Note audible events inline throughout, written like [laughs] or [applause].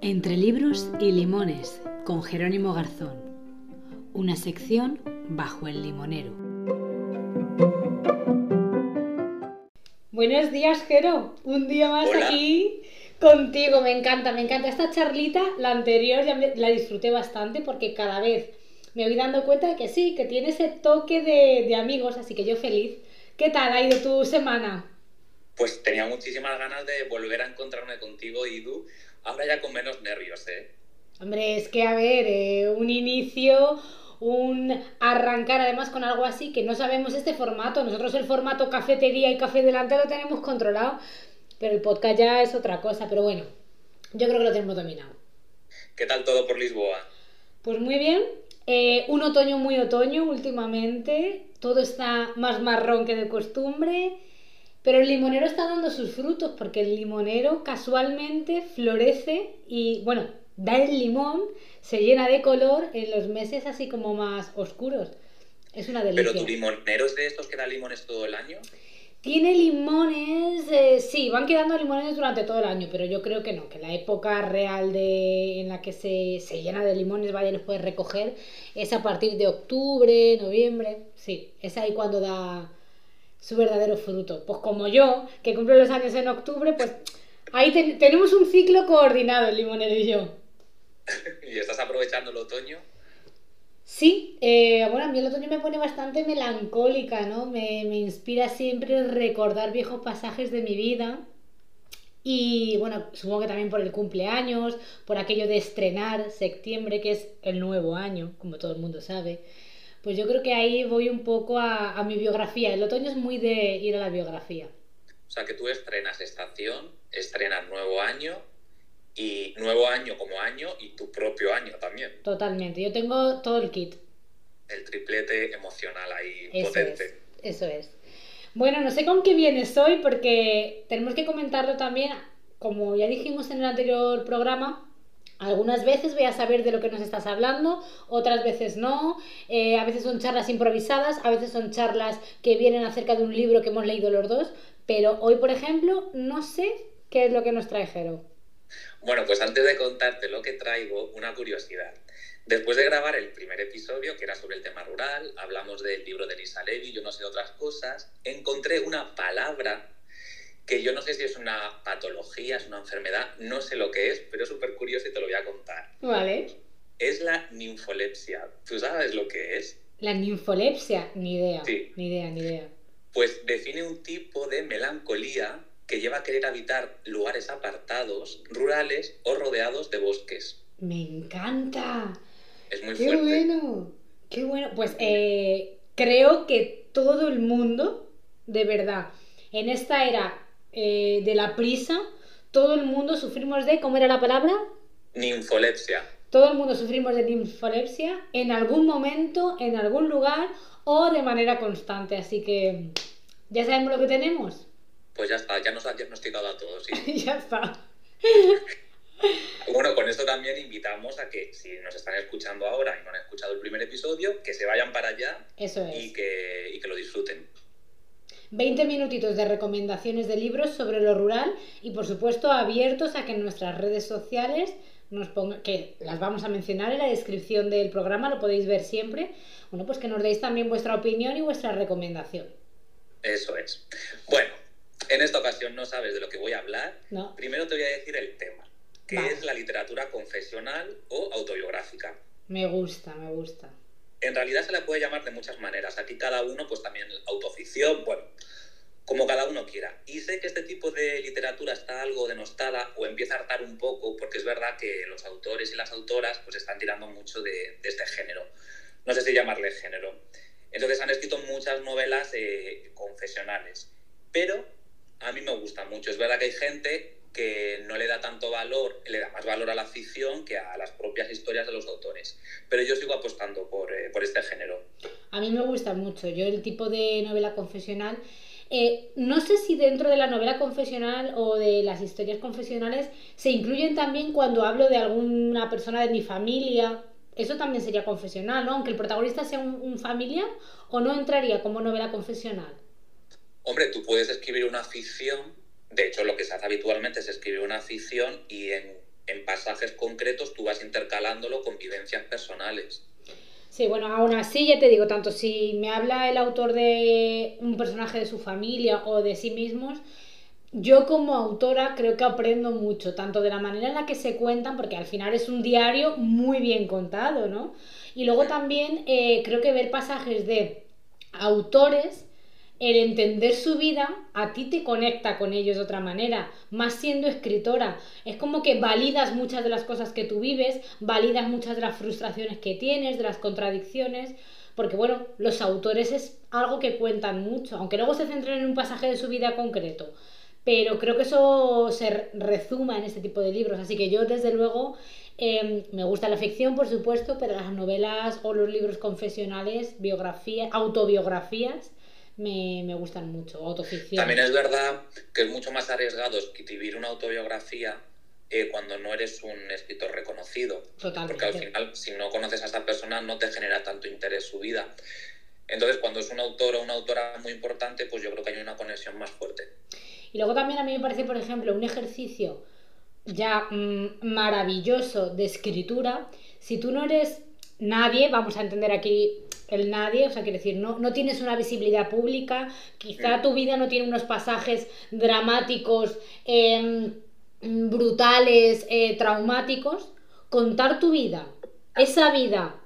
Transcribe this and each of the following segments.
Entre libros y limones, con Jerónimo Garzón. Una sección bajo el limonero. Buenos días, Jero. Un día más aquí contigo. Me encanta, me encanta. Esta charlita, la anterior, ya la disfruté bastante porque cada vez me voy dando cuenta de que sí, que tiene ese toque de, de amigos, así que yo feliz. ¿Qué tal ha ido tu semana? Pues tenía muchísimas ganas de volver a encontrarme contigo, Idu, ahora ya con menos nervios, ¿eh? Hombre, es que a ver, eh, un inicio, un arrancar además con algo así que no sabemos este formato. Nosotros el formato cafetería y café delante lo tenemos controlado, pero el podcast ya es otra cosa. Pero bueno, yo creo que lo tenemos dominado. ¿Qué tal todo por Lisboa? Pues muy bien. Eh, un otoño muy otoño últimamente. Todo está más marrón que de costumbre. Pero el limonero está dando sus frutos porque el limonero casualmente florece y, bueno, da el limón, se llena de color en los meses así como más oscuros. Es una delicia. ¿Pero tu limonero es de estos que da limones todo el año? Tiene limones, eh, sí, van quedando limones durante todo el año, pero yo creo que no, que la época real de, en la que se, se llena de limones, vaya, los puedes recoger, es a partir de octubre, noviembre, sí, es ahí cuando da su verdadero fruto. Pues como yo, que cumple los años en octubre, pues ahí tenemos un ciclo coordinado el limonero y yo. [laughs] ¿Y estás aprovechando el otoño? Sí, eh, bueno, a mí el otoño me pone bastante melancólica, ¿no? Me, me inspira siempre recordar viejos pasajes de mi vida. Y bueno, supongo que también por el cumpleaños, por aquello de estrenar septiembre, que es el nuevo año, como todo el mundo sabe. Pues yo creo que ahí voy un poco a, a mi biografía. El otoño es muy de ir a la biografía. O sea, que tú estrenas estación, estrenas nuevo año y nuevo año como año y tu propio año también. Totalmente. Yo tengo todo el kit. El triplete emocional ahí Eso potente. es, eso es. Bueno, no sé con qué vienes hoy porque tenemos que comentarlo también, como ya dijimos en el anterior programa, algunas veces voy a saber de lo que nos estás hablando, otras veces no, eh, a veces son charlas improvisadas, a veces son charlas que vienen acerca de un libro que hemos leído los dos, pero hoy, por ejemplo, no sé qué es lo que nos trae. Bueno, pues antes de contarte lo que traigo, una curiosidad. Después de grabar el primer episodio, que era sobre el tema rural, hablamos del libro de Lisa Levy, yo no sé otras cosas, encontré una palabra que yo no sé si es una patología, es una enfermedad, no sé lo que es, pero es súper curioso y te lo voy a contar. Vale. Es la ninfolepsia. ¿Tú sabes lo que es? La ninfolepsia, ni idea. Sí. Ni idea, ni idea. Pues define un tipo de melancolía que lleva a querer habitar lugares apartados, rurales o rodeados de bosques. Me encanta. Es muy Qué fuerte. bueno. Qué bueno. Pues eh, creo que todo el mundo, de verdad, en esta era eh, de la prisa, todo el mundo sufrimos de, ¿cómo era la palabra? Ninfolepsia. Todo el mundo sufrimos de ninfolepsia en algún momento, en algún lugar o de manera constante. Así que ya sabemos lo que tenemos. Pues ya está, ya nos ha diagnosticado a todos. sí. [laughs] ya está. Bueno, con esto también invitamos a que si nos están escuchando ahora y no han escuchado el primer episodio, que se vayan para allá Eso es. y que, y que lo disfruten. 20 minutitos de recomendaciones de libros sobre lo rural y por supuesto abiertos a que en nuestras redes sociales nos ponga, que las vamos a mencionar en la descripción del programa, lo podéis ver siempre. Bueno, pues que nos deis también vuestra opinión y vuestra recomendación. Eso es. Bueno, en esta ocasión no sabes de lo que voy a hablar. ¿No? Primero te voy a decir el tema, que es la literatura confesional o autobiográfica. Me gusta, me gusta. En realidad se la puede llamar de muchas maneras. Aquí cada uno, pues también autoficción, bueno, como cada uno quiera. Y sé que este tipo de literatura está algo denostada o empieza a hartar un poco, porque es verdad que los autores y las autoras pues están tirando mucho de, este género. No sé si llamarle género. Entonces han escrito muchas novelas eh, confesionales. Pero a mí me gusta mucho. Es verdad que hay gente que no le da tanto valor, le da más valor a la ficción que a las propias historias de los autores. Pero yo sigo apostando por, eh, por este género. A mí me gusta mucho. Yo el tipo de novela confesional, eh, no sé si dentro de la novela confesional o de las historias confesionales se incluyen también cuando hablo de alguna persona de mi familia. Eso también sería confesional, ¿no? Aunque el protagonista sea un, un familiar o no entraría como novela confesional. Hombre, tú puedes escribir una ficción, de hecho lo que se hace habitualmente es escribir una ficción y en, en pasajes concretos tú vas intercalándolo con vivencias personales. Sí, bueno, aún así ya te digo, tanto si me habla el autor de un personaje de su familia o de sí mismos, yo como autora creo que aprendo mucho, tanto de la manera en la que se cuentan, porque al final es un diario muy bien contado, ¿no? Y luego también eh, creo que ver pasajes de autores, el entender su vida a ti te conecta con ellos de otra manera, más siendo escritora. Es como que validas muchas de las cosas que tú vives, validas muchas de las frustraciones que tienes, de las contradicciones, porque bueno, los autores es algo que cuentan mucho, aunque luego se centren en un pasaje de su vida concreto pero creo que eso se rezuma en este tipo de libros, así que yo desde luego em, me gusta la ficción, por supuesto, pero las novelas o los libros confesionales, biografías, autobiografías, me, gustan mucho, autoficción. También es verdad que es mucho más arriesgado escribir una autobiografía eh, cuando no eres un escritor reconocido. Totalmente. Porque al final, si no conoces a esa persona, no te genera tanto interés su vida. Entonces, cuando es un autor o una autora muy importante, pues yo creo que hay una conexión más fuerte. Y luego también a mí me parece, por ejemplo, un ejercicio ya mm, maravilloso de escritura. Si tú no eres nadie, vamos a entender aquí el nadie, o sea, quiere decir, no, no tienes una visibilidad pública, quizá tu vida no tiene unos pasajes dramáticos, em, brutales, eh, traumáticos, contar tu vida, esa vida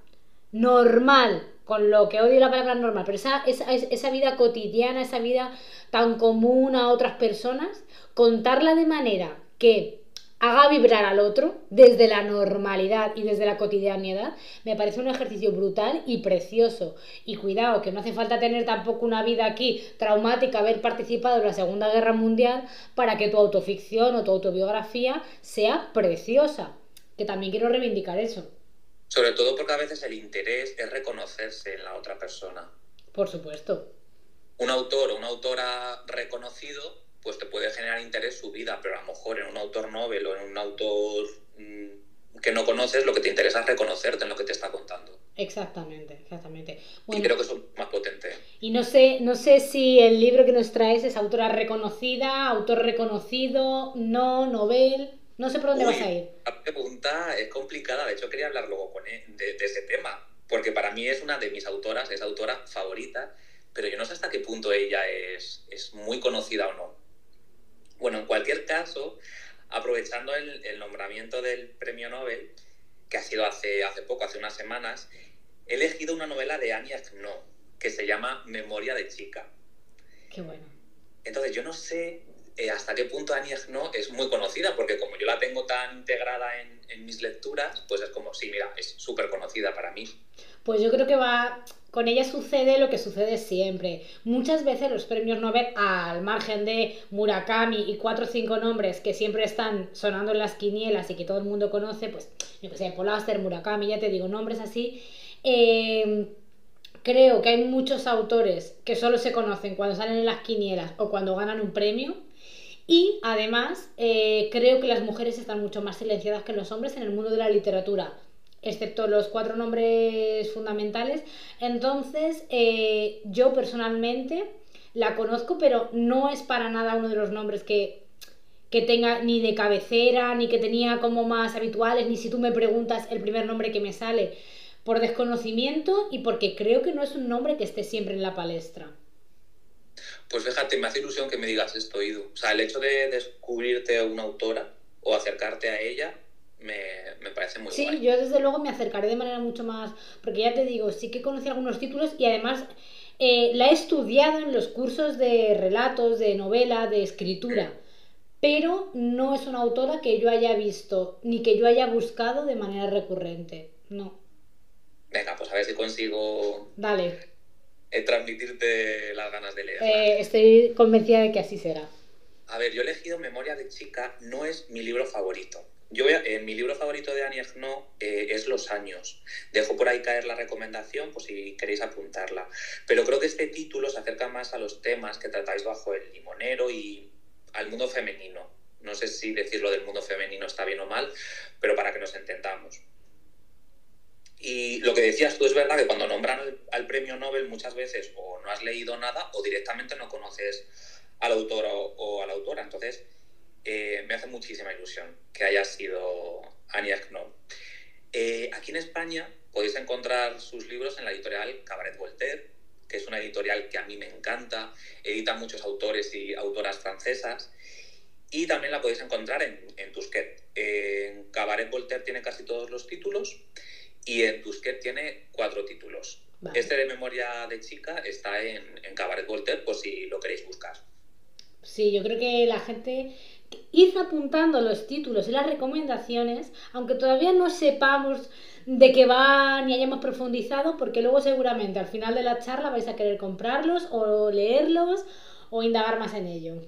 normal, con lo que odio la palabra normal, pero esa, esa, esa vida cotidiana, esa vida tan común a otras personas, contarla de manera que haga vibrar al otro desde la normalidad y desde la cotidianidad, me parece un ejercicio brutal y precioso. Y cuidado, que no hace falta tener tampoco una vida aquí traumática, haber participado en la Segunda Guerra Mundial para que tu autoficción o tu autobiografía sea preciosa. Que también quiero reivindicar eso. Sobre todo porque a veces el interés es reconocerse en la otra persona. Por supuesto. Un autor o una autora reconocido, pues te puede generar interés su vida, pero a lo mejor en un autor novel o en un autor mm, que no conoces, lo que te interesa es reconocerte en lo que te está contando. Exactamente, exactamente. y creo que eso es más potente. Y no sé, no sé si el libro que nos traes es autora reconocida, autor reconocido, no, novel. No sé por dónde vas a ir. La pregunta es complicada, de hecho quería hablar luego con él de, ese tema, porque para mí es una de mis autoras, es autora favorita, pero yo no sé hasta qué punto ella es, es muy conocida o no. Bueno, en cualquier caso, aprovechando el, nombramiento del premio Nobel, que ha sido hace, hace poco, hace unas semanas, he elegido una novela de Anya Gnó, que se llama Memoria de chica. Qué bueno. Entonces, yo no sé eh, hasta qué punto Anya no es muy conocida, porque como yo la tengo tan integrada en, en mis lecturas, pues es como, sí, mira, es súper conocida para mí. Pues yo creo que va, con ella sucede lo que sucede siempre. Muchas veces los premios Nobel, al margen de Murakami y cuatro o cinco nombres que siempre están sonando en las quinielas y que todo el mundo conoce, pues, yo que sé, Polaster, Murakami, ya te digo, nombres así. Eh, creo que hay muchos autores que solo se conocen cuando salen en las quinielas o cuando ganan un premio y además, eh, creo que las mujeres están mucho más silenciadas que los hombres en el mundo de la literatura, excepto los cuatro nombres fundamentales. Entonces, eh, yo personalmente la conozco, pero no es para nada uno de los nombres que, que tenga ni de cabecera, ni que tenía como más habituales, ni si tú me preguntas el primer nombre que me sale, por desconocimiento y porque creo que no es un nombre que esté siempre en la palestra. Pues fíjate, me hace ilusión que me digas esto, Ido. O sea, el hecho de descubrirte a una autora o acercarte a ella me, parece muy Sí, yo desde luego me acercaré de manera mucho más. Porque ya te digo, sí que conocí algunos títulos y además eh, la he estudiado en los cursos de relatos, de novela, de escritura. Pero no es una autora que yo haya visto ni que yo haya buscado de manera recurrente. No. Venga, pues a ver si consigo. Dale transmitirte las ganas de leer. Eh, estoy convencida de que así será. A ver, yo he elegido Memoria de chica, no es mi libro favorito. Yo voy eh, mi libro favorito de Annie Ernaux es Los años. Dejo por ahí caer la recomendación, pues si queréis apuntarla. Pero creo que este título se acerca más a los temas que tratáis bajo el limonero y al mundo femenino. No sé si decirlo del mundo femenino está bien o mal, pero para que nos entendamos. Y lo que decías tú es verdad que cuando nombran al, premio Nobel muchas veces o no has leído nada o directamente no conoces al autor o, a la autora. Entonces, eh, me hace muchísima ilusión que haya sido Anya Knoll. Eh, aquí en España podéis encontrar sus libros en la editorial Cabaret Voltaire, que es una editorial que a mí me encanta, edita muchos autores y autoras francesas, y también la podéis encontrar en, en Tusquet. En Cabaret Voltaire tiene casi todos los títulos y en Tusquet tiene cuatro títulos. Este de memoria de chica está en, en Cabaret Voltaire, por si lo queréis buscar. Sí, yo creo que la gente id apuntando los títulos y las recomendaciones, aunque todavía no sepamos de qué va ni hayamos profundizado, porque luego seguramente al final de la charla vais a querer comprarlos o leerlos o indagar más en ello.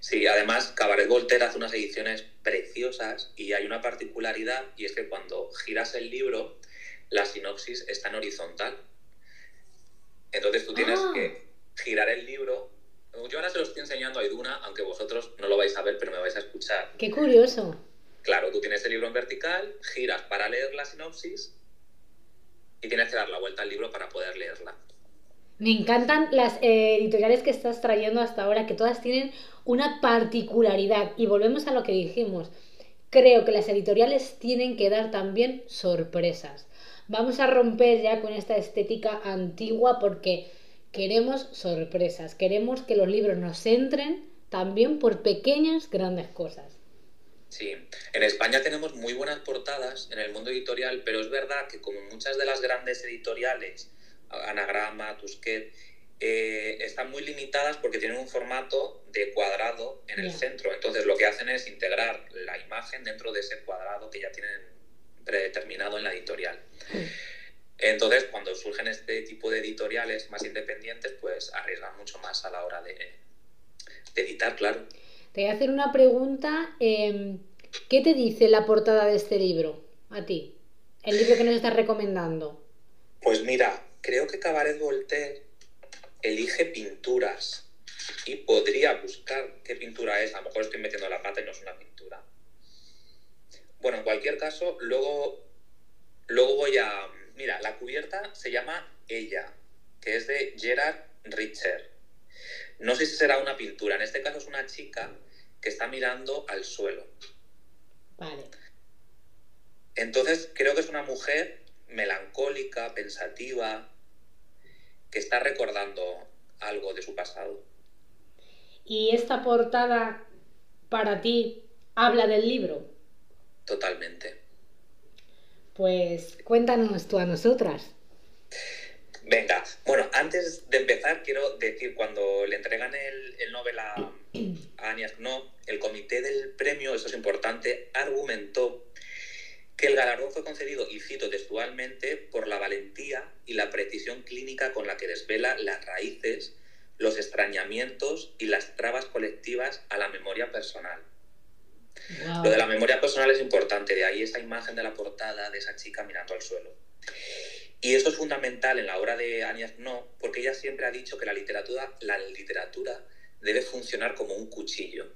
Sí, además Cabaret Voltaire hace unas ediciones preciosas y hay una particularidad y es que cuando giras el libro, la sinopsis está en horizontal. Entonces tú tienes ah. que girar el libro. Yo ahora se lo estoy enseñando a Iduna, aunque vosotros no lo vais a ver, pero me vais a escuchar. Qué curioso. Claro, tú tienes el libro en vertical, giras para leer la sinopsis y tienes que dar la vuelta al libro para poder leerla. Me encantan las eh, editoriales que estás trayendo hasta ahora, que todas tienen una particularidad. Y volvemos a lo que dijimos. Creo que las editoriales tienen que dar también sorpresas. Vamos a romper ya con esta estética antigua porque queremos sorpresas. Queremos que los libros nos entren también por pequeñas, grandes cosas. Sí, en España tenemos muy buenas portadas en el mundo editorial, pero es verdad que como muchas de las grandes editoriales Anagrama, Tusquet, eh, están muy limitadas porque tienen un formato de cuadrado en el centro. Entonces lo que hacen es integrar la imagen dentro de ese cuadrado que ya tienen predeterminado en la editorial. Entonces, cuando surgen este tipo de editoriales más independientes, pues arriesgan mucho más a la hora de, editar, claro. Te voy a hacer una pregunta. Em, ¿Qué te dice la portada de este libro a ti? El libro que nos estás recomendando. Pues mira, creo que Cabaret Voltaire elige pinturas y podría buscar qué pintura es. A lo mejor estoy metiendo la pata y no es una pintura. Bueno, en cualquier caso, luego, luego voy a... Mira, la cubierta se llama Ella, que es de Gerard Richter. No sé si será una pintura. En este caso es una chica que está mirando al suelo. Vale. Entonces creo que es una mujer melancólica, pensativa, que está recordando algo de su pasado. ¿Y esta portada para ti habla del libro? Totalmente. Pues cuéntanos tú a nosotras. Venga, bueno, antes de empezar quiero decir, cuando le entregan el, el Nobel a, a Anya el comité del premio, eso es importante, argumentó que el galardón fue concedido, y cito textualmente, por la valentía y la precisión clínica con la que desvela las raíces, los extrañamientos y las trabas colectivas a la memoria personal. Lo de la memoria personal es importante, de ahí esa imagen de la portada de esa chica mirando al suelo. Y esto es fundamental en la obra de Anya No, porque ella siempre ha dicho que la literatura, la literatura debe funcionar como un cuchillo.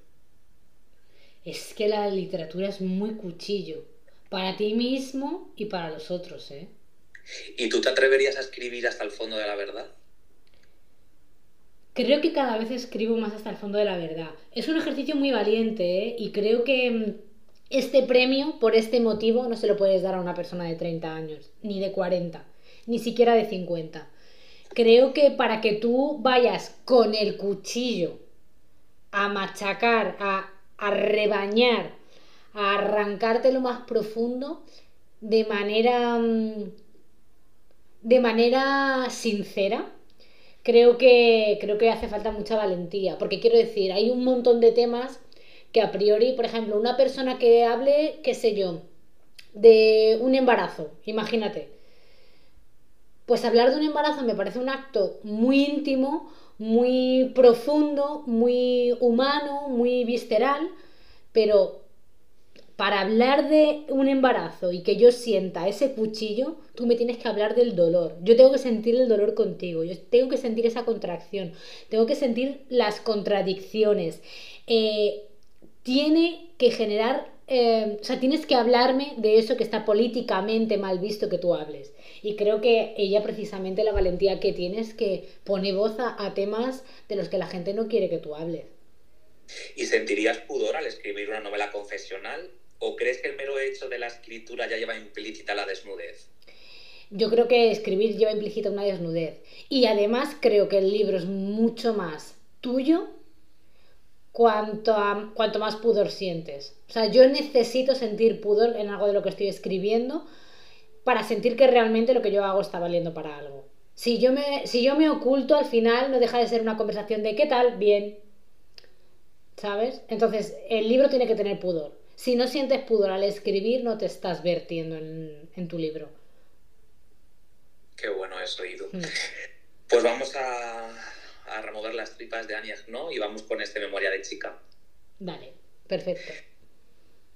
Es que la literatura es muy cuchillo para ti mismo y para los otros, ¿eh? ¿Y tú te atreverías a escribir hasta el fondo de la verdad? Creo que cada vez escribo más hasta el fondo de la verdad. Es un ejercicio muy valiente, ¿eh? Y creo que mm, este premio, por este motivo, no se lo puedes dar a una persona de 30 años, ni de 40, ni siquiera de 50. Creo que para que tú vayas con el cuchillo a machacar, a, a rebañar arrancarte lo más profundo de manera mm, de manera sincera creo que creo que hace falta mucha valentía. Porque quiero decir hay un montón de temas que a priori por ejemplo una persona que hable qué sé yo de un embarazo imagínate. Pues hablar de un embarazo me parece un acto muy íntimo muy profundo muy humano muy visceral pero para hablar de un embarazo y que yo sienta ese cuchillo, tú me tienes que hablar del dolor. Yo tengo que sentir el dolor contigo, yo tengo que sentir esa contracción, tengo que sentir las contradicciones. Eh, tiene que generar eh, o sea, tienes que hablarme de eso que está políticamente mal visto que tú hables. Y creo que ella precisamente la valentía que tiene es que pone voz a, temas de los que la gente no quiere que tú hables. ¿Y sentirías pudor al escribir una novela confesional? ¿O crees que el mero hecho de la escritura ya lleva implícita la desnudez? Yo creo que escribir lleva implícita una desnudez. Y además creo que el libro es mucho más tuyo cuanto, cuanto más pudor sientes. O sea, yo necesito sentir pudor en algo de lo que estoy escribiendo para sentir que realmente lo que yo hago está valiendo para algo. Si yo me, si yo me oculto, al final no deja de ser una conversación de ¿qué tal? Bien. ¿Sabes? Entonces, el libro tiene que tener pudor. Si no sientes pudor al escribir, no te estás vertiendo en, tu libro. Qué bueno eso, Ido. Mm. [laughs] Pues vamos a, a remover las tripas de Annie ¿no? y vamos con este Memoria de Chica. Vale, perfecto.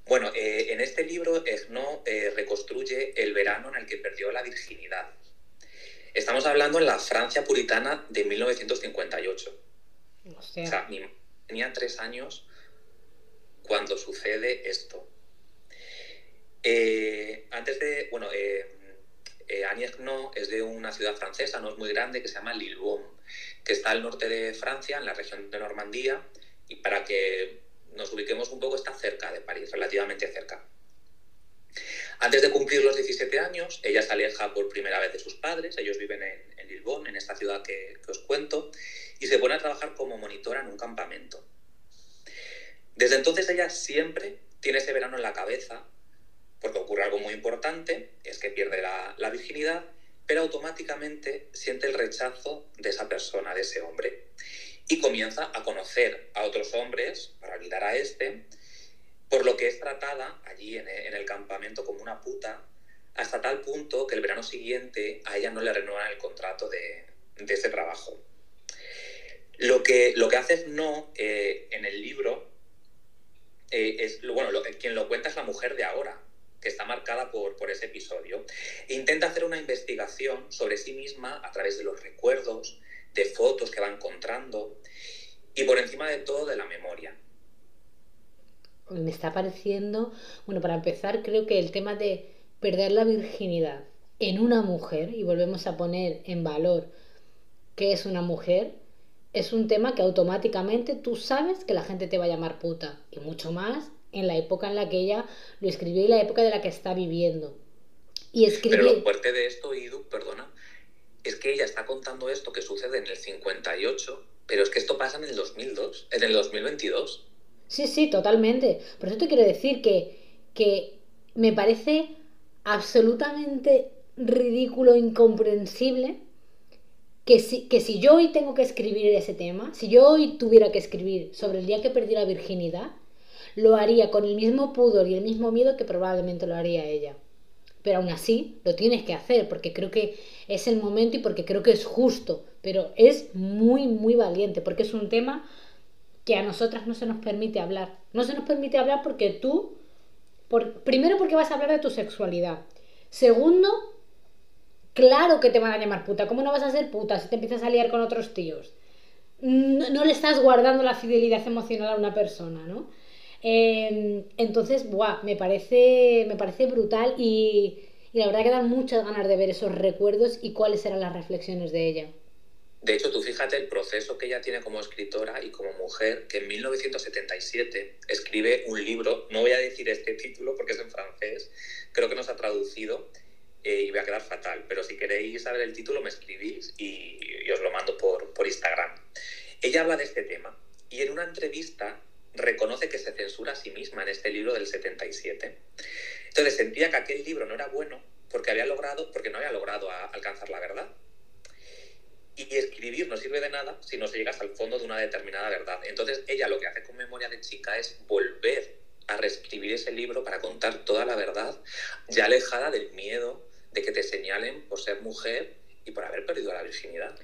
Bueno, eh, en este libro Egno eh, reconstruye el verano en el que perdió la virginidad. Estamos hablando en la Francia puritana de 1958. O sea, tenía tres años cuando sucede esto. Eh, antes de, bueno, eh, Annie es de una ciudad francesa, no es muy grande, que se llama Lillebonne que está al norte de Francia, en la región de Normandía, y para que nos ubiquemos un poco, está cerca de París, relativamente cerca. Antes de cumplir los 17 años, ella se aleja por primera vez de sus padres, ellos viven en, en en esta ciudad que, que, os cuento, y se pone a trabajar como monitora en un campamento. Desde entonces ella siempre tiene ese verano en la cabeza, porque ocurre algo muy importante, es que pierde la, la virginidad pero automáticamente siente el rechazo de esa persona, de ese hombre, y comienza a conocer a otros hombres para olvidar a este, por lo que es tratada allí en el campamento como una puta, hasta tal punto que el verano siguiente a ella no le renuevan el contrato de, ese trabajo. Lo que, lo que hace es no, eh, en el libro, eh, es, bueno, quien lo cuenta es la mujer de ahora, que está marcada por, por ese episodio. E intenta hacer una investigación sobre sí misma a través de los recuerdos, de fotos que va encontrando y por encima de todo de la memoria. Me está pareciendo, bueno, para empezar creo que el tema de perder la virginidad en una mujer, y volvemos a poner en valor que es una mujer, es un tema que automáticamente tú sabes que la gente te va a llamar puta, y mucho más en la época en la que ella lo escribió y la época de la que está viviendo. Y escribe... Pero lo fuerte de esto, Idu, perdona, es que ella está contando esto que sucede en el 58, pero es que esto pasa en el 2002, en el 2022. Sí, sí, totalmente. Por eso te quiero decir que, que me parece absolutamente ridículo, incomprensible, que si, que si yo hoy tengo que escribir ese tema, si yo hoy tuviera que escribir sobre el día que perdí la virginidad, lo haría con el mismo pudor y el mismo miedo que probablemente lo haría ella. Pero aún así lo tienes que hacer porque creo que es el momento y porque creo que es justo. Pero es muy, muy valiente porque es un tema que a nosotras no se nos permite hablar. No se nos permite hablar porque tú, por, primero porque vas a hablar de tu sexualidad. Segundo, claro que te van a llamar puta. ¿Cómo no vas a ser puta si te empiezas a liar con otros tíos? No, no le estás guardando la fidelidad emocional a una persona, ¿no? Em, entonces, buah, me parece, me parece brutal y, la verdad que dan muchas ganas de ver esos recuerdos y cuáles eran las reflexiones de ella. De hecho, tú fíjate el proceso que ella tiene como escritora y como mujer, que en 1977 escribe un libro, no voy a decir este título porque es en francés, creo que no se ha traducido eh, y voy a quedar fatal, pero si queréis saber el título me escribís y, y os lo mando por, por Instagram. Ella habla de este tema y en una entrevista reconoce que se censura a sí misma en este libro del 77. Entonces sentía que aquel libro no era bueno porque había logrado, porque no había logrado alcanzar la verdad. Y escribir no sirve de nada si no se llegas al fondo de una determinada verdad. Entonces ella lo que hace con Memoria de Chica es volver a reescribir ese libro para contar toda la verdad, ya alejada del miedo de que te señalen por ser mujer y por haber perdido la virginidad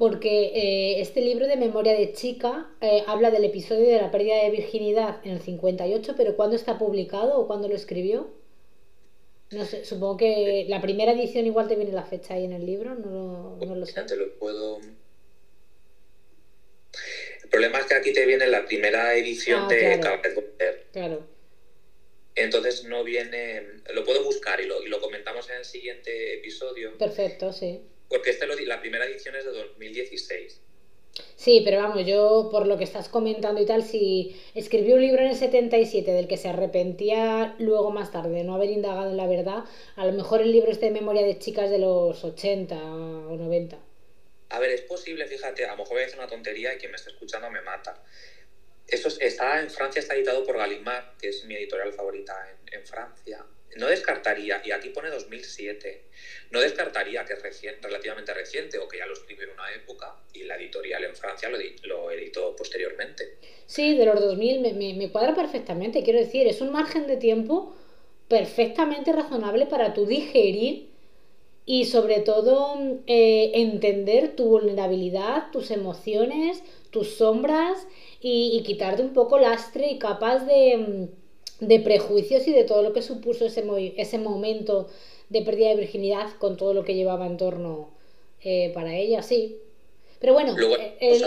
porque eh, este libro de Memoria de Chica eh, habla del episodio de la pérdida de virginidad en el 58, pero ¿cuándo está publicado o cuándo lo escribió? No sé, supongo que la primera edición igual te viene la fecha ahí en el libro, no, no lo sé. Te lo puedo... El problema es que aquí te viene la primera edición ah, de claro. claro. Entonces no viene, lo puedo buscar y lo, y lo comentamos en el siguiente episodio. Perfecto, sí. Porque este lo, la primera edición es de 2016. Sí, pero vamos, yo por lo que estás comentando y tal, si escribió un libro en el 77 del que se arrepentía luego más tarde de no haber indagado en la verdad, a lo mejor el libro es de memoria de chicas de los 80 o 90. A ver, es posible, fíjate, a lo mejor voy a decir una tontería y quien me está escuchando me mata. Eso está en Francia, está editado por Gallimard, que es mi editorial favorita en, Francia no descartaría, y aquí pone 2007, no descartaría que es relativamente reciente o que ya lo escribió en una época y la editorial en Francia lo, lo editó posteriormente. Sí, de los 2000 me, me, cuadra perfectamente, quiero decir, es un margen de tiempo perfectamente razonable para tú digerir y sobre todo eh, entender tu vulnerabilidad, tus emociones, tus sombras y, y quitarte un poco lastre y capaz de de prejuicios y de todo lo que supuso ese, ese momento de pérdida de virginidad con todo lo que llevaba en torno eh, para ella, sí. Pero bueno, eh,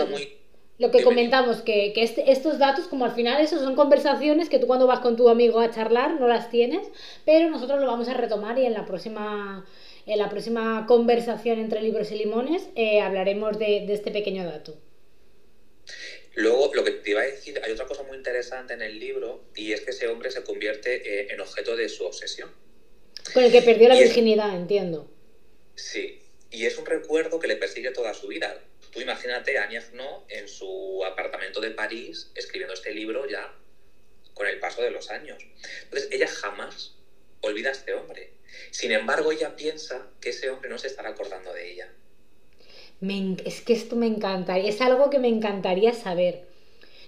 lo que comentamos, que, que este, estos datos, como al final, eso son conversaciones que tú cuando vas con tu amigo a charlar no las tienes, pero nosotros lo vamos a retomar y en la próxima, en la próxima conversación entre libros y limones eh, hablaremos de, de este pequeño dato. Luego, lo que te iba a decir, hay otra cosa muy interesante en el libro y es que ese hombre se convierte eh, en objeto de su obsesión. Con el que perdió la virginidad, entiendo. Sí, y es un recuerdo que le persigue toda su vida. Tú imagínate a Annie en su apartamento de París escribiendo este libro ya con el paso de los años. Entonces, ella jamás olvida a este hombre. Sin embargo, ella piensa que ese hombre no se estará acordando de ella es que esto me encanta, es algo que me encantaría saber.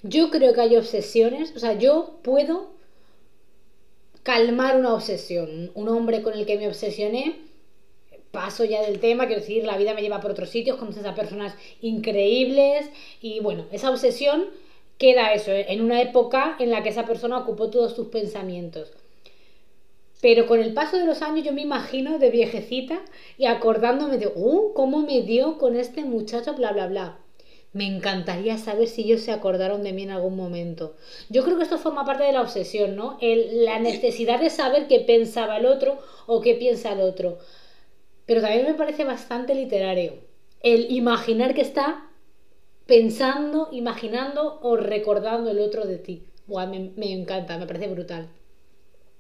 Yo creo que hay obsesiones, o sea, yo puedo calmar una obsesión. Un hombre con el que me obsesioné, paso ya del tema, quiero decir, la vida me lleva por otros sitios, conoces a personas increíbles y bueno, esa obsesión queda eso, en una época en la que esa persona ocupó todos tus pensamientos. Pero con el paso de los años yo me imagino de viejecita y acordándome de, uh, ¿cómo me dio con este muchacho? Bla, bla, bla. Me encantaría saber si ellos se acordaron de mí en algún momento. Yo creo que esto forma parte de la obsesión, ¿no? El, la necesidad de saber qué pensaba el otro o qué piensa el otro. Pero también me parece bastante literario. El imaginar que está pensando, imaginando o recordando el otro de ti. me, me encanta, me parece brutal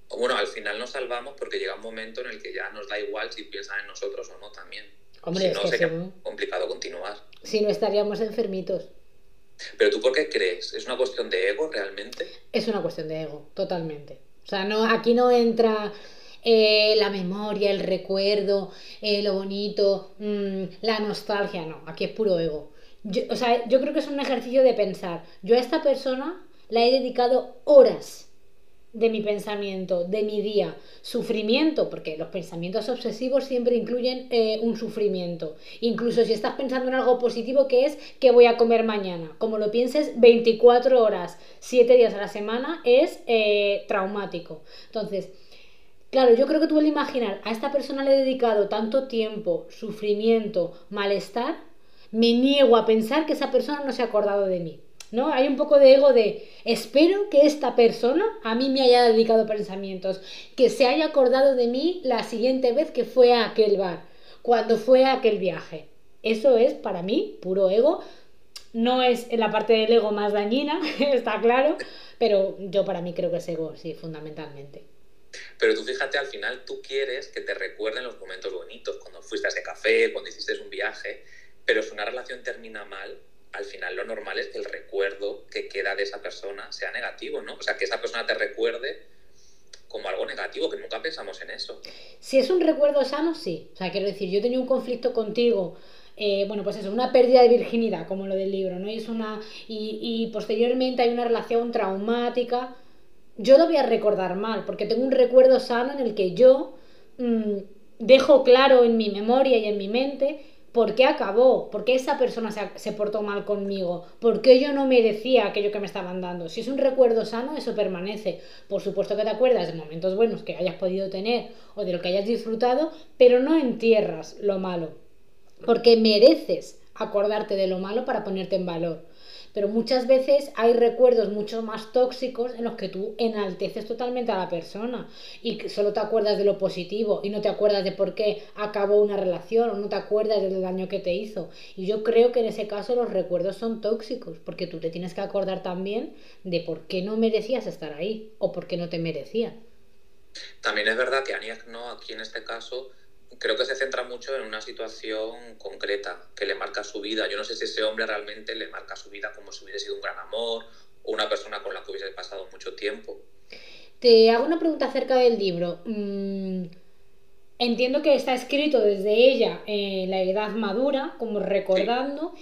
bueno, al final nos salvamos porque llega un momento en el que ya nos da igual si piensan en nosotros o no también. Hombre, si no, sería complicado continuar. Si no, estaríamos enfermitos. Pero tú, ¿por qué crees? ¿Es una cuestión de ego realmente? Es una cuestión de ego, totalmente. O sea, no, aquí no entra eh, la memoria, el recuerdo, eh, lo bonito, mm, la nostalgia, no. Aquí es puro ego. o sea, yo creo que es un ejercicio de pensar. Yo a esta persona la he dedicado horas de mi pensamiento, de mi día. Sufrimiento, porque los pensamientos obsesivos siempre incluyen eh, un sufrimiento. Incluso si estás pensando en algo positivo que es que voy a comer mañana. Como lo pienses 24 horas, 7 días a la semana, es eh, traumático. Entonces, claro, yo creo que tú al imaginar a esta persona le he dedicado tanto tiempo, sufrimiento, malestar, me niego a pensar que esa persona no se ha acordado de mí. ¿No? Hay un poco de ego de espero que esta persona a mí me haya dedicado pensamientos, que se haya acordado de mí la siguiente vez que fue a aquel bar, cuando fue a aquel viaje. Eso es para mí puro ego. No es la parte del ego más dañina, [laughs] está claro, pero yo para mí creo que es ego, sí, fundamentalmente. Pero tú fíjate, al final tú quieres que te recuerden los momentos bonitos, cuando fuiste a ese café, cuando hiciste un viaje, pero si una relación termina mal, al final lo normal es que el recuerdo que queda de esa persona sea negativo, ¿no? O sea, que esa persona te recuerde como algo negativo, que nunca pensamos en eso. Si es un recuerdo sano, sí. O sea, quiero decir, yo tenía un conflicto contigo, eh, bueno, pues eso, una pérdida de virginidad, como lo del libro, ¿no? Y, es una, y, posteriormente hay una relación traumática. Yo lo voy a recordar mal, porque tengo un recuerdo sano en el que yo mm, dejo claro en mi memoria y en mi mente ¿Por qué acabó? ¿Por qué esa persona se, portó mal conmigo? ¿Por qué yo no merecía aquello que me estaban dando? Si es un recuerdo sano, eso permanece. Por supuesto que te acuerdas de momentos buenos que hayas podido tener o de lo que hayas disfrutado, pero no entierras lo malo. Porque mereces acordarte de lo malo para ponerte en valor. pero muchas veces hay recuerdos mucho más tóxicos en los que tú enalteces totalmente a la persona y solo te acuerdas de lo positivo y no te acuerdas de por qué acabó una relación o no te acuerdas del daño que te hizo. Y yo creo que en ese caso los recuerdos son tóxicos, porque tú te tienes que acordar también de por qué no merecías estar ahí o por qué no te merecían. También es verdad que Aniak no, aquí en este caso, creo que se centra mucho en una situación concreta que le marca su vida. Yo no sé si ese hombre realmente le marca su vida como si hubiese sido un gran amor o una persona con la que hubiese pasado mucho tiempo. Te hago una pregunta acerca del libro. Mm, entiendo que está escrito desde ella en la edad madura, como recordando.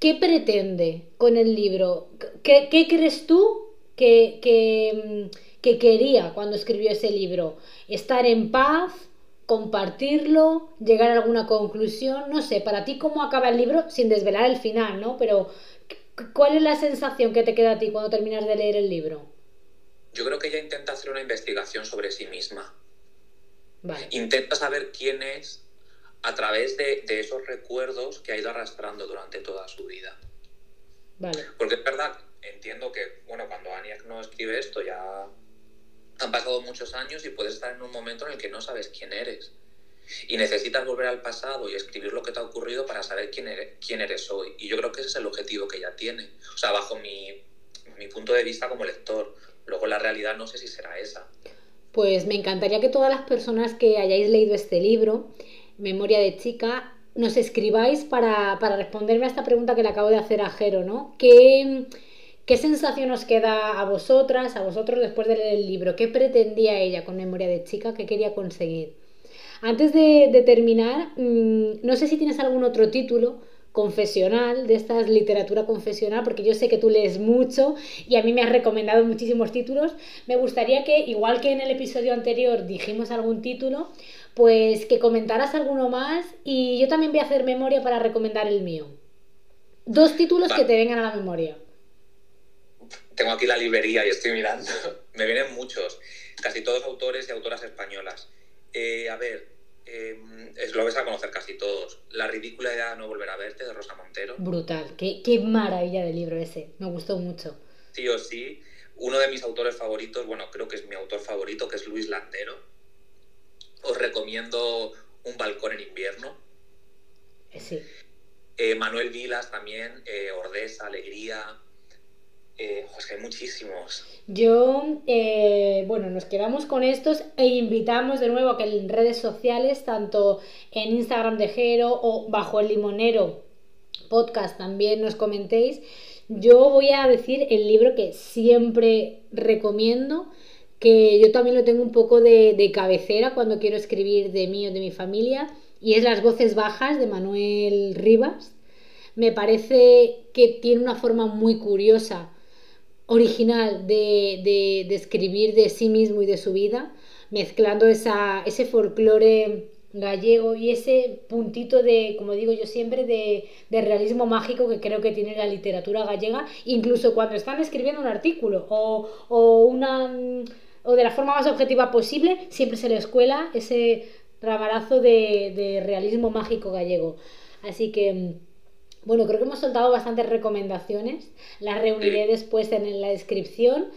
¿Qué pretende con el libro? ¿Qué, crees tú que, que, que quería cuando escribió ese libro? ¿Estar en paz? Compartirlo, llegar a alguna conclusión, no sé, para ti cómo acaba el libro sin desvelar el final, ¿no? Pero ¿cuál es la sensación que te queda a ti cuando terminas de leer el libro? Yo creo que ella intenta hacer una investigación sobre sí misma. Intenta saber quién es a través de, esos recuerdos que ha ido arrastrando durante toda su vida. Vale. Porque es verdad, entiendo que, bueno, cuando Aniak no escribe esto ya han pasado muchos años y puedes estar en un momento en el que no sabes quién eres. Y necesitas volver al pasado y escribir lo que te ha ocurrido para saber quién eres, quién eres hoy. Y yo creo que ese es el objetivo que ella tiene. O sea, bajo mi, mi punto de vista como lector. Luego la realidad no sé si será esa. Pues me encantaría que todas las personas que hayáis leído este libro, Memoria de Chica, nos escribáis para, para responderme a esta pregunta que le acabo de hacer a Jero, ¿no? ¿Qué ¿Qué sensación os queda a vosotras, a vosotros después de leer el libro? ¿Qué pretendía ella con Memoria de Chica? ¿Qué quería conseguir? Antes de, terminar, mm, no sé si tienes algún otro título confesional, de esta literatura confesional, porque yo sé que tú lees mucho y a mí me has recomendado muchísimos títulos. Me gustaría que, igual que en el episodio anterior dijimos algún título, pues que comentaras alguno más y yo también voy a hacer memoria para recomendar el mío. Dos títulos que te vengan a la memoria tengo aquí la librería y estoy mirando. [laughs] Me vienen muchos, casi todos autores y autoras españolas. Eh, a ver, eh, lo vais a conocer casi todos. La ridícula idea de no volver a verte de Rosa Montero. Brutal, qué, qué maravilla de libro ese, me gustó mucho. Sí o sí. Uno de mis autores favoritos, bueno, creo que es mi autor favorito, que es Luis Landero. Os recomiendo Un balcón en invierno. Eh, sí. Manuel Vilas también, Ordesa, Alegría, eh, hay muchísimos. Yo, eh, bueno, nos quedamos con estos e invitamos de nuevo a que en redes sociales, tanto en Instagram de Jero o bajo el limonero podcast también nos comentéis. Yo voy a decir el libro que siempre recomiendo, que yo también lo tengo un poco de, de cabecera cuando quiero escribir de mí o de mi familia, y es Las voces bajas de Manuel Rivas. Me parece que tiene una forma muy curiosa original de, de, escribir de sí mismo y de su vida, mezclando esa, ese folclore gallego y ese puntito de, como digo yo siempre, de, realismo mágico que creo que tiene la literatura gallega, incluso cuando están escribiendo un artículo o, o, una, o de la forma más objetiva posible, siempre se les cuela ese ramarazo de, de realismo mágico gallego. Así que bueno, creo que hemos soltado bastantes recomendaciones, las reuniré después en la descripción.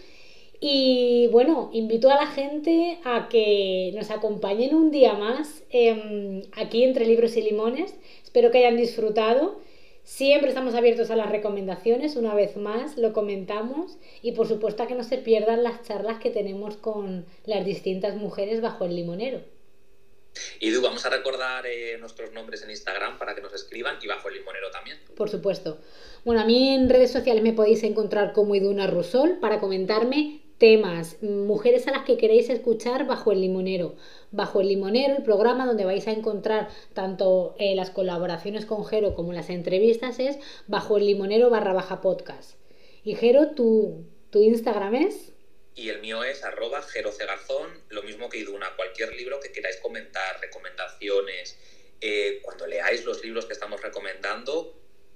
Y bueno, invito a la gente a que nos acompañen un día más em, aquí entre libros y limones. Espero que hayan disfrutado. Siempre estamos abiertos a las recomendaciones, una vez más lo comentamos y por supuesto que no se pierdan las charlas que tenemos con las distintas mujeres bajo el limonero. Tú, vamos a recordar eh, nuestros nombres en Instagram para que nos escriban y bajo el limonero también. Por supuesto. Bueno, a mí en redes sociales me podéis encontrar como Iduna Rusol para comentarme temas, mujeres a las que queréis escuchar bajo el limonero. Bajo el limonero, el programa donde vais a encontrar tanto eh, las colaboraciones con Jero como las entrevistas es bajo el limonero barra baja podcast. Y Jero, tu, tu Instagram es y el mío es arroba Garzón, lo mismo que Iduna, cualquier libro que queráis comentar, recomendaciones, eh, cuando leáis los libros que estamos recomendando,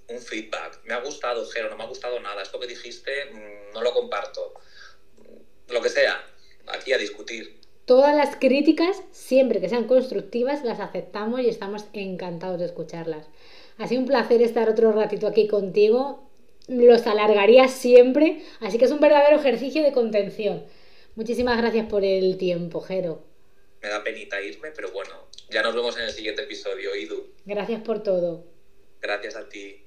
un feedback. Me ha gustado, Jero, no me ha gustado nada, esto que dijiste mm, no lo comparto. Mm, lo que sea, aquí a discutir. Todas las críticas, siempre que sean constructivas, las aceptamos y estamos encantados de escucharlas. Ha sido un placer estar otro ratito aquí contigo los alargaría siempre, así que es un verdadero ejercicio de contención. Muchísimas gracias por el tiempo, Jero. Me da penita irme, pero bueno, ya nos vemos en el siguiente episodio, Idu. Gracias por todo. Gracias a ti.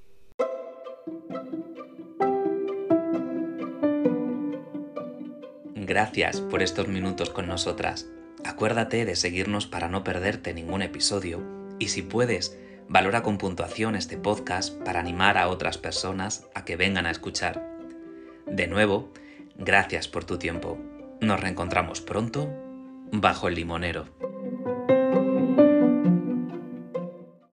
Gracias por estos minutos con nosotras. Acuérdate de seguirnos para no perderte ningún episodio y si puedes, valora con puntuación este podcast para animar a otras personas a que vengan a escuchar. De nuevo, gracias por tu tiempo. Nos reencontramos pronto bajo el limonero.